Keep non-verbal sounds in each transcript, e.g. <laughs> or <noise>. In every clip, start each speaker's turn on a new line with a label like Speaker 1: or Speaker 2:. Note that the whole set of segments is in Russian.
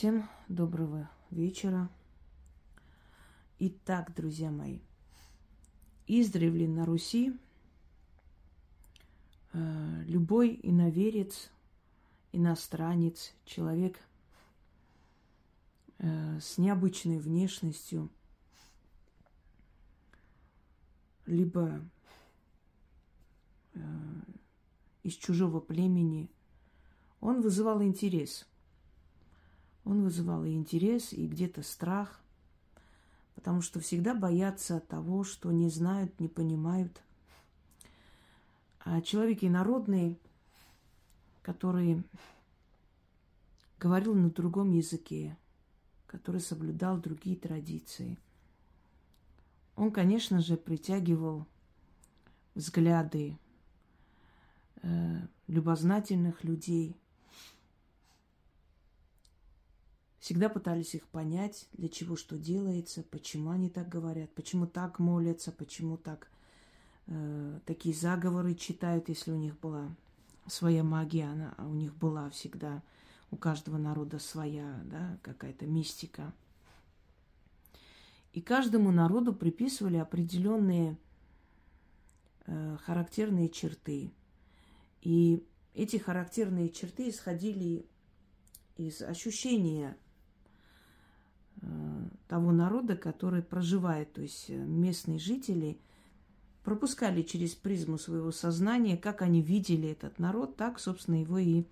Speaker 1: Всем доброго вечера. Итак, друзья мои, издревле на Руси э, любой иноверец, иностранец, человек э, с необычной внешностью, либо э, из чужого племени, он вызывал интерес – он вызывал и интерес, и где-то страх, потому что всегда боятся того, что не знают, не понимают. А человек инородный, который говорил на другом языке, который соблюдал другие традиции, он, конечно же, притягивал взгляды э, любознательных людей – Всегда пытались их понять, для чего что делается, почему они так говорят, почему так молятся, почему так э, такие заговоры читают, если у них была своя магия, она у них была всегда, у каждого народа своя, да, какая-то мистика. И каждому народу приписывали определенные э, характерные черты. И эти характерные черты исходили из ощущения того народа, который проживает, то есть э, местные жители пропускали через призму своего сознания, как они видели этот народ, так, собственно, его и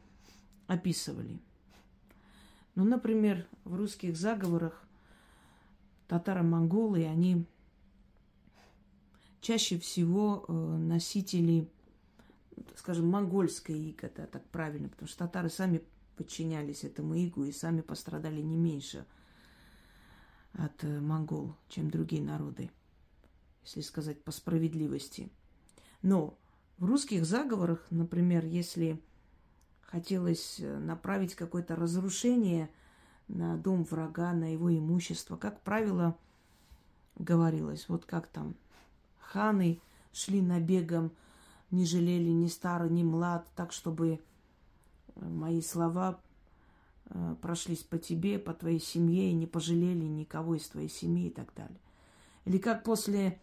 Speaker 1: описывали. Ну, например, в русских заговорах татаро-монголы, они чаще всего э, носители, скажем, монгольской иго, да, так правильно, потому что татары сами подчинялись этому игу и сами пострадали не меньше – от э, монгол, чем другие народы, если сказать по справедливости. Но в русских заговорах, например, если хотелось э, направить какое-то разрушение на дом врага, на его имущество, как правило, говорилось, вот как там ханы шли набегом, не жалели ни старый, ни млад, так, чтобы э, мои слова прошлись по тебе, по твоей семье и не пожалели никого из твоей семьи и так далее. Или как после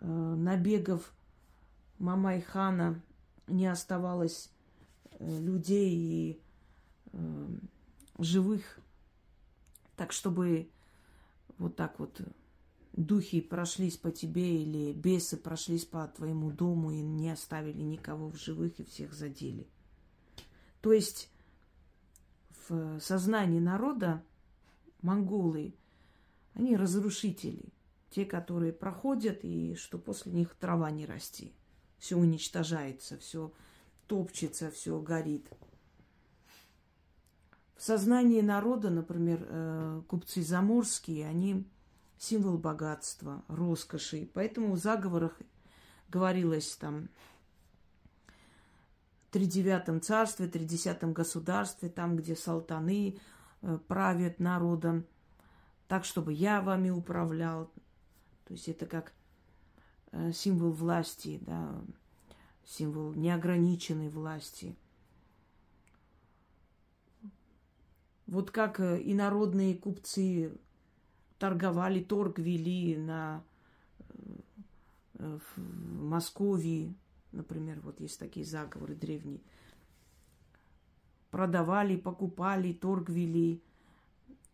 Speaker 1: э, набегов Мамай хана не оставалось э, людей и э, живых, так чтобы вот так вот духи прошлись по тебе или бесы прошлись по твоему дому и не оставили никого в живых и всех задели. То есть в сознании народа монголы, они разрушители. Те, которые проходят, и что после них трава не расти. Все уничтожается, все топчется, все горит. В сознании народа, например, э, купцы заморские, они символ богатства, роскоши. Поэтому в заговорах говорилось там тридевятом царстве, тридесятом государстве, там, где салтаны э, правят народом, так, чтобы я вами управлял. То есть это как э, символ власти, да, символ неограниченной власти. Вот как э, и народные купцы торговали, торг вели на, в Москве, Например, вот есть такие заговоры древние. Продавали, покупали, торг вели,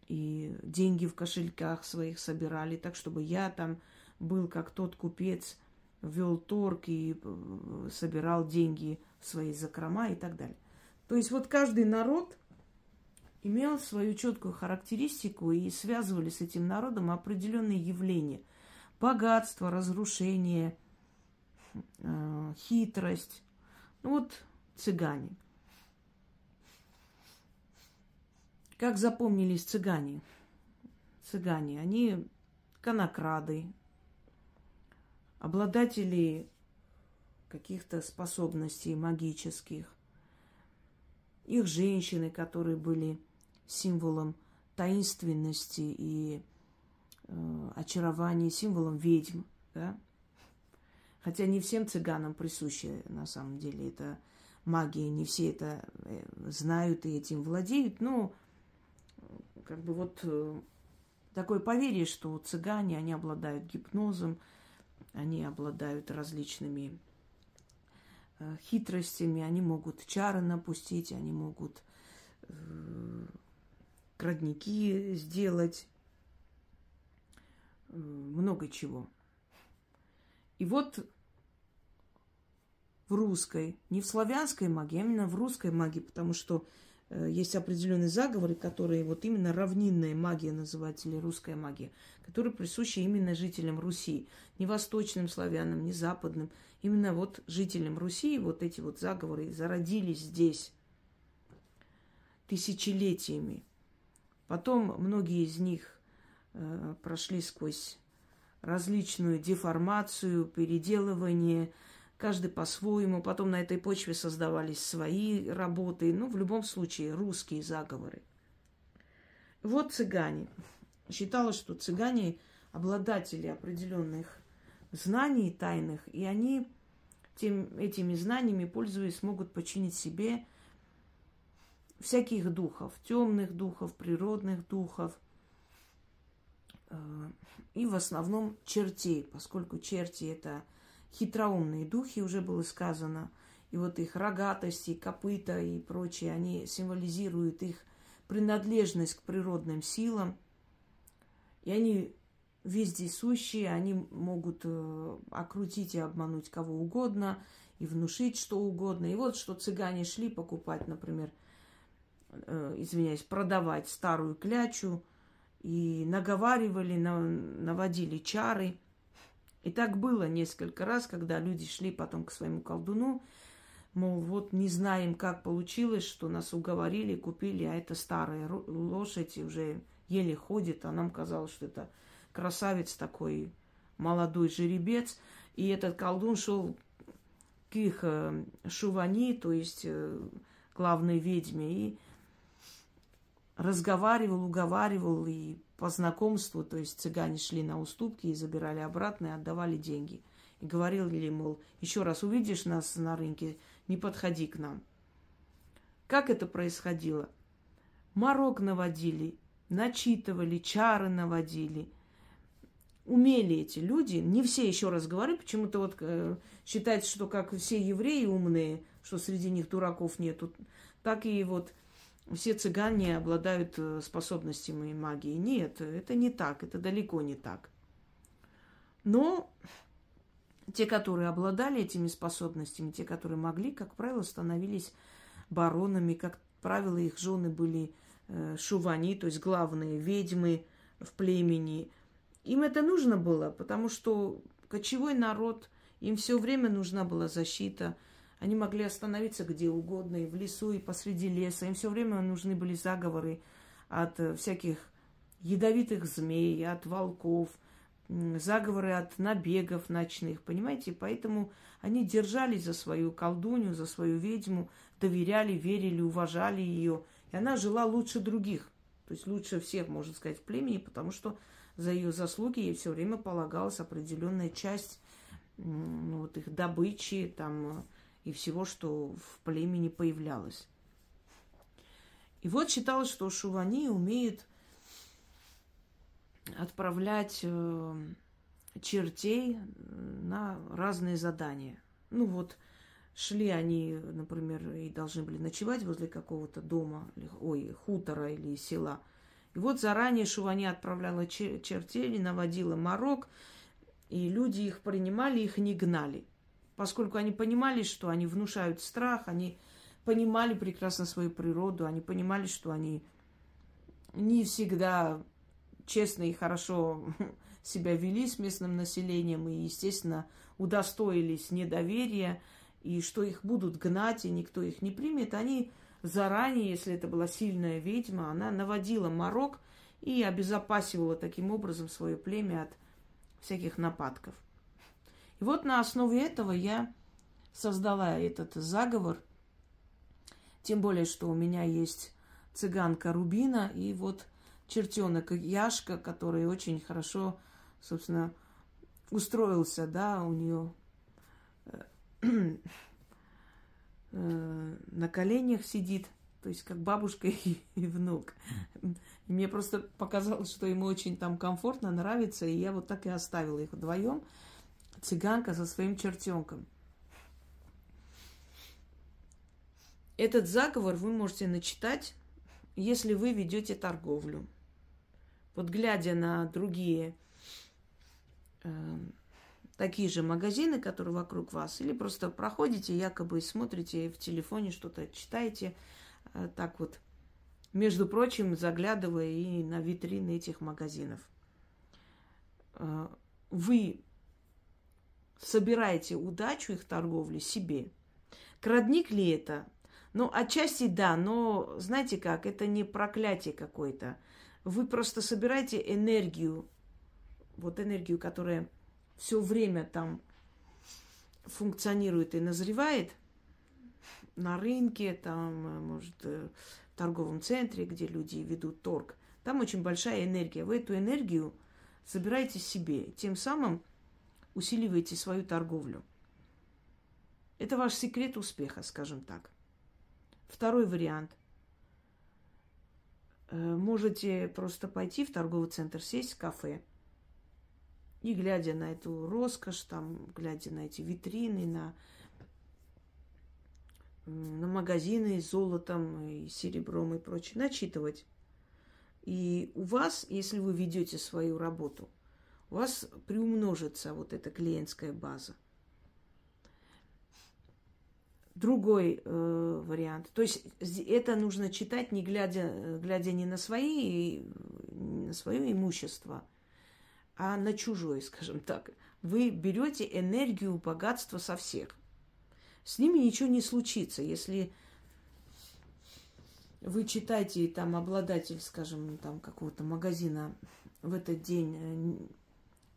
Speaker 1: и деньги в кошельках своих собирали, так чтобы я там был как тот купец, вел торг и э, собирал деньги в свои закрома и так далее. То есть вот каждый народ имел свою четкую характеристику и связывали с этим народом определенные явления. Богатство, разрушение – хитрость. Ну вот цыгане. Как запомнились цыгане? Цыгане, они конокрады, обладатели каких-то способностей магических. Их женщины, которые были символом таинственности и э, очарования, символом ведьм, да, Хотя не всем цыганам присуща на самом деле эта магия, не все это э, знают и этим владеют, но как бы вот э, такое поверье, что цыгане, они обладают гипнозом, они обладают различными э, хитростями, они могут чары напустить, они могут э, родники сделать, э, много чего. И вот в русской, не в славянской магии, а именно в русской магии, потому что э, есть определенные заговоры, которые вот именно равнинная магия называется, или русская магия, которые присущи именно жителям Руси, не восточным славянам, не западным, именно вот жителям Руси вот эти вот заговоры зародились здесь тысячелетиями. Потом многие из них э, прошли сквозь различную деформацию, переделывание, каждый по-своему. Потом на этой почве создавались свои работы. Ну, в любом случае, русские заговоры. Вот цыгане. Считалось, что цыгане обладатели определенных знаний тайных, и они тем, этими знаниями, пользуясь, могут починить себе всяких духов, темных духов, природных духов, и в основном чертей, поскольку черти это хитроумные духи, уже было сказано, и вот их рогатости, копыта и прочее, они символизируют их принадлежность к природным силам, и они вездесущие, они могут э, окрутить и обмануть кого угодно, и внушить что угодно. И вот что цыгане шли покупать, например, э, извиняюсь, продавать старую клячу, и наговаривали, наводили чары. И так было несколько раз, когда люди шли потом к своему колдуну, мол, вот не знаем, как получилось, что нас уговорили, купили, а это старая лошадь, уже еле ходит, а нам казалось, что это красавец такой, молодой жеребец. И этот колдун шел к их э, шувани, то есть э, главной ведьме, и разговаривал, уговаривал и по знакомству, то есть цыгане шли на уступки и забирали обратно и отдавали деньги. И говорили, мол, еще раз увидишь нас на рынке, не подходи к нам. Как это происходило? Морок наводили, начитывали, чары наводили. Умели эти люди, не все, еще раз говорю, почему-то вот э, считается, что как все евреи умные, что среди них дураков нету, так и вот все цыгане обладают э, способностями магии. Нет, это не так, это далеко не так. Но те, которые обладали этими способностями, те, которые могли, как правило, становились баронами, как правило, их жены были э, шувани, то есть главные ведьмы в племени. Им это нужно было, потому что кочевой народ, им все время нужна была защита – они могли остановиться где угодно, и в лесу, и посреди леса. Им все время нужны были заговоры от э, всяких ядовитых змей, от волков, заговоры от набегов ночных, понимаете? Поэтому они держались за свою колдунью, за свою ведьму, доверяли, верили, уважали ее. И она жила лучше других, то есть лучше всех, можно сказать, в племени, потому что за ее заслуги ей все время полагалась определенная часть ну, вот их добычи, там, и всего, что в племени появлялось. И вот считалось, что Шувани умеет отправлять э, чертей на разные задания. Ну вот, шли они, например, и должны были ночевать возле какого-то дома, ой, хутора или села. И вот заранее Шувани отправляла чертей, наводила морок, и люди их принимали, их не гнали поскольку они понимали, что они внушают страх, они понимали прекрасно свою природу, они понимали, что они не всегда честно и хорошо <laughs> себя вели с местным населением и, естественно, удостоились недоверия, и что их будут гнать, и никто их не примет, они заранее, если это была сильная ведьма, она наводила морок и обезопасивала таким образом свое племя от всяких нападков. И вот на основе этого я создала этот заговор. Тем более, что у меня есть цыганка Рубина и вот чертенок Яшка, который очень хорошо, собственно, устроился, да, у нее э, <clears throat> э, на коленях сидит То есть как бабушка <laughs> и, и внук. Мне просто показалось, что ему очень там комфортно, нравится, и я вот так и оставила их вдвоем. Цыганка со своим чертенком. Этот заговор вы можете начитать, если вы ведете торговлю. Вот глядя на другие э, такие же магазины, которые вокруг вас, или просто проходите, якобы смотрите в телефоне что-то, читаете, э, так вот, между прочим, заглядывая и на витрины этих магазинов. Э, вы собираете удачу их торговли себе. Крадник ли это? Ну, отчасти да, но знаете как, это не проклятие какое-то. Вы просто собираете энергию, вот энергию, которая все время там функционирует и назревает на рынке, там, может, э, в торговом центре, где люди ведут торг. Там очень большая энергия. Вы эту энергию собираете себе, тем самым усиливаете свою торговлю. Это ваш секрет успеха, скажем так. Второй вариант. Э, можете просто пойти в торговый центр, сесть в кафе и глядя на эту роскошь, там, глядя на эти витрины, на, на магазины с золотом и серебром и прочее, начитывать. И у вас, если вы ведете свою работу, у вас приумножится вот эта клиентская база другой э, вариант. То есть это нужно читать, не глядя, глядя не на свои, не на свое имущество, а на чужое, <laughs> скажем так. Вы берете энергию богатства со всех. С ними ничего не случится, если вы читаете, там обладатель, скажем, там какого-то магазина в этот день э,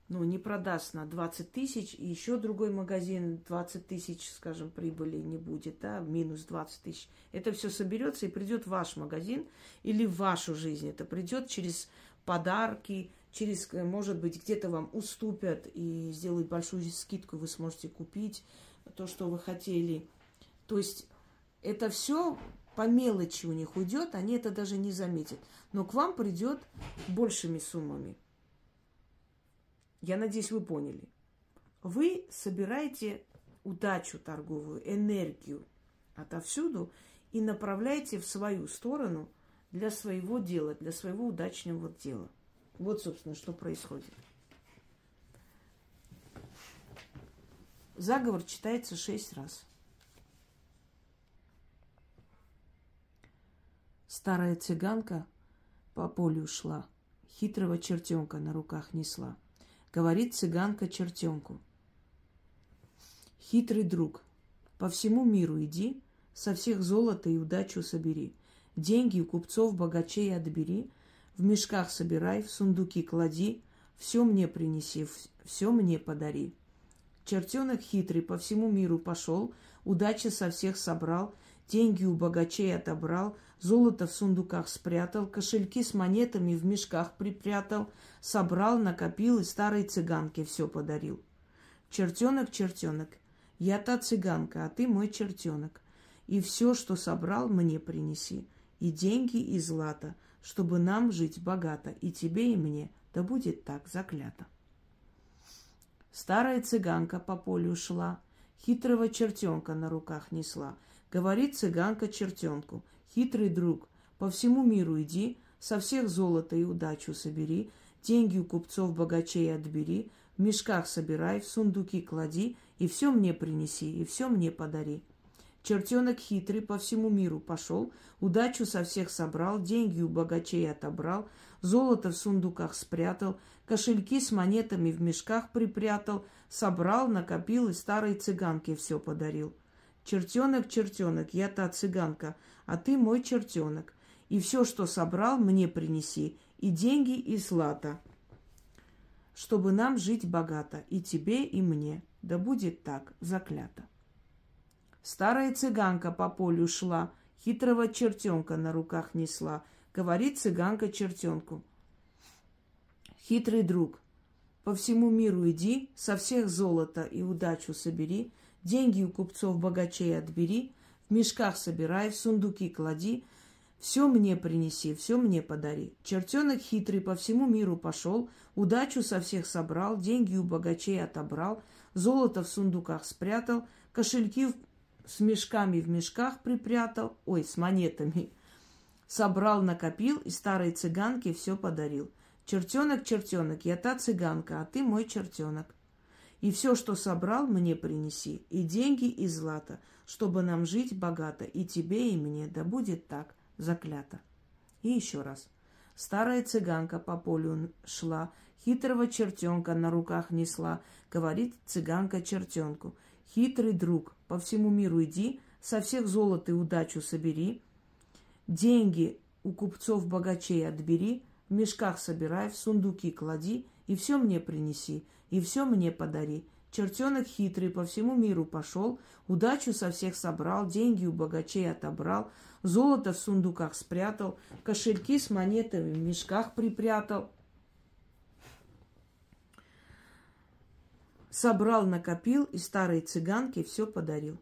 Speaker 1: ну, не продаст на 20 тысяч, и еще другой магазин 20 тысяч, скажем, прибыли не будет, да, минус 20 тысяч. Это все соберется и придет в ваш магазин или в вашу жизнь. Это придет через подарки, через, э, может быть, где-то вам уступят и сделают большую скидку, вы сможете купить то, что вы хотели. То есть это все по мелочи у них уйдет, они это даже не заметят. Но к вам придет большими суммами. Я надеюсь, вы поняли. Вы собираете удачу торговую, энергию отовсюду и направляете в свою сторону для своего дела, для своего удачного дела. Вот, собственно, что происходит. Заговор читается шесть раз. Старая цыганка по полю шла, хитрого чертенка на руках несла – говорит цыганка чертенку. Хитрый друг, по всему миру иди, со всех золото и удачу собери. Деньги у купцов богачей отбери, в мешках собирай, в сундуки клади, все мне принеси, все мне подари. Чертенок хитрый по всему миру пошел, удачи со всех собрал, деньги у богачей отобрал, золото в сундуках спрятал, кошельки с монетами в мешках припрятал, собрал, накопил и старой цыганке все подарил. Чертенок, чертенок, я та цыганка, а ты мой чертенок. И все, что собрал, мне принеси. И деньги, и злато, чтобы нам жить богато, и тебе, и мне. Да будет так заклято. Старая цыганка по полю шла, хитрого чертенка на руках несла. Говорит цыганка чертенку, хитрый друг, по всему миру иди, со всех золото и удачу собери, деньги у купцов богачей отбери, в мешках собирай, в сундуки клади, и все мне принеси, и все мне подари. Чертенок хитрый по всему миру пошел, удачу со всех собрал, деньги у богачей отобрал, золото в сундуках спрятал, кошельки с монетами в мешках припрятал, собрал, накопил и старой цыганке все подарил. Чертенок, чертенок, я та цыганка, а ты мой чертенок. И все, что собрал, мне принеси, и деньги, и злато, чтобы нам жить богато, и тебе, и мне. Да будет так, заклято. Старая цыганка по полю шла, хитрого чертенка на руках несла. Говорит цыганка чертенку. Хитрый друг, по всему миру иди, со всех золото и удачу собери, деньги у купцов богачей отбери, в мешках собирай, в сундуки клади, все мне принеси, все мне подари. Чертенок хитрый по всему миру пошел, удачу со всех собрал, деньги у богачей отобрал, золото в сундуках спрятал, кошельки с мешками в мешках припрятал, ой, с монетами. Собрал, накопил и старой цыганке все подарил. Чертенок, чертенок, я та цыганка, а ты мой чертенок. И все, что собрал, мне принеси, и деньги, и злато, чтобы нам жить богато, и тебе, и мне, да будет так заклято. И еще раз. Старая цыганка по полю шла, хитрого чертенка на руках несла, говорит цыганка чертенку. Хитрый друг, по всему миру иди, со всех золота и удачу собери, деньги у купцов богачей отбери, в мешках собирай, в сундуки клади, и все мне принеси, и все мне подари. Чертенок хитрый по всему миру пошел, удачу со всех собрал, деньги у богачей отобрал, золото в сундуках спрятал, кошельки с монетами в мешках припрятал. Собрал, накопил и старой цыганке все подарил.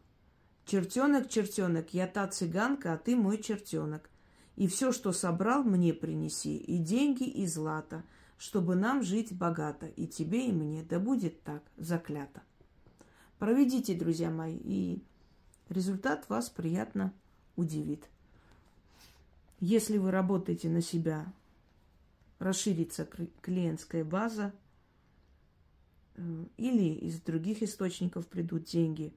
Speaker 1: Чертенок, чертенок, я та цыганка, а ты мой чертенок. И все, что собрал, мне принеси, и деньги, и злато, чтобы нам жить богато, и тебе, и мне, да будет так, заклято. Проведите, друзья мои, и результат вас приятно удивит. Если вы работаете на себя, расширится клиентская база, э, или из других источников придут деньги.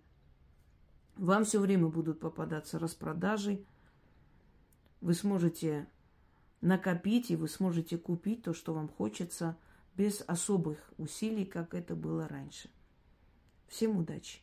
Speaker 1: Вам все время будут попадаться распродажи. Вы сможете накопить и вы сможете купить то, что вам хочется, без особых усилий, как это было раньше. Всем удачи!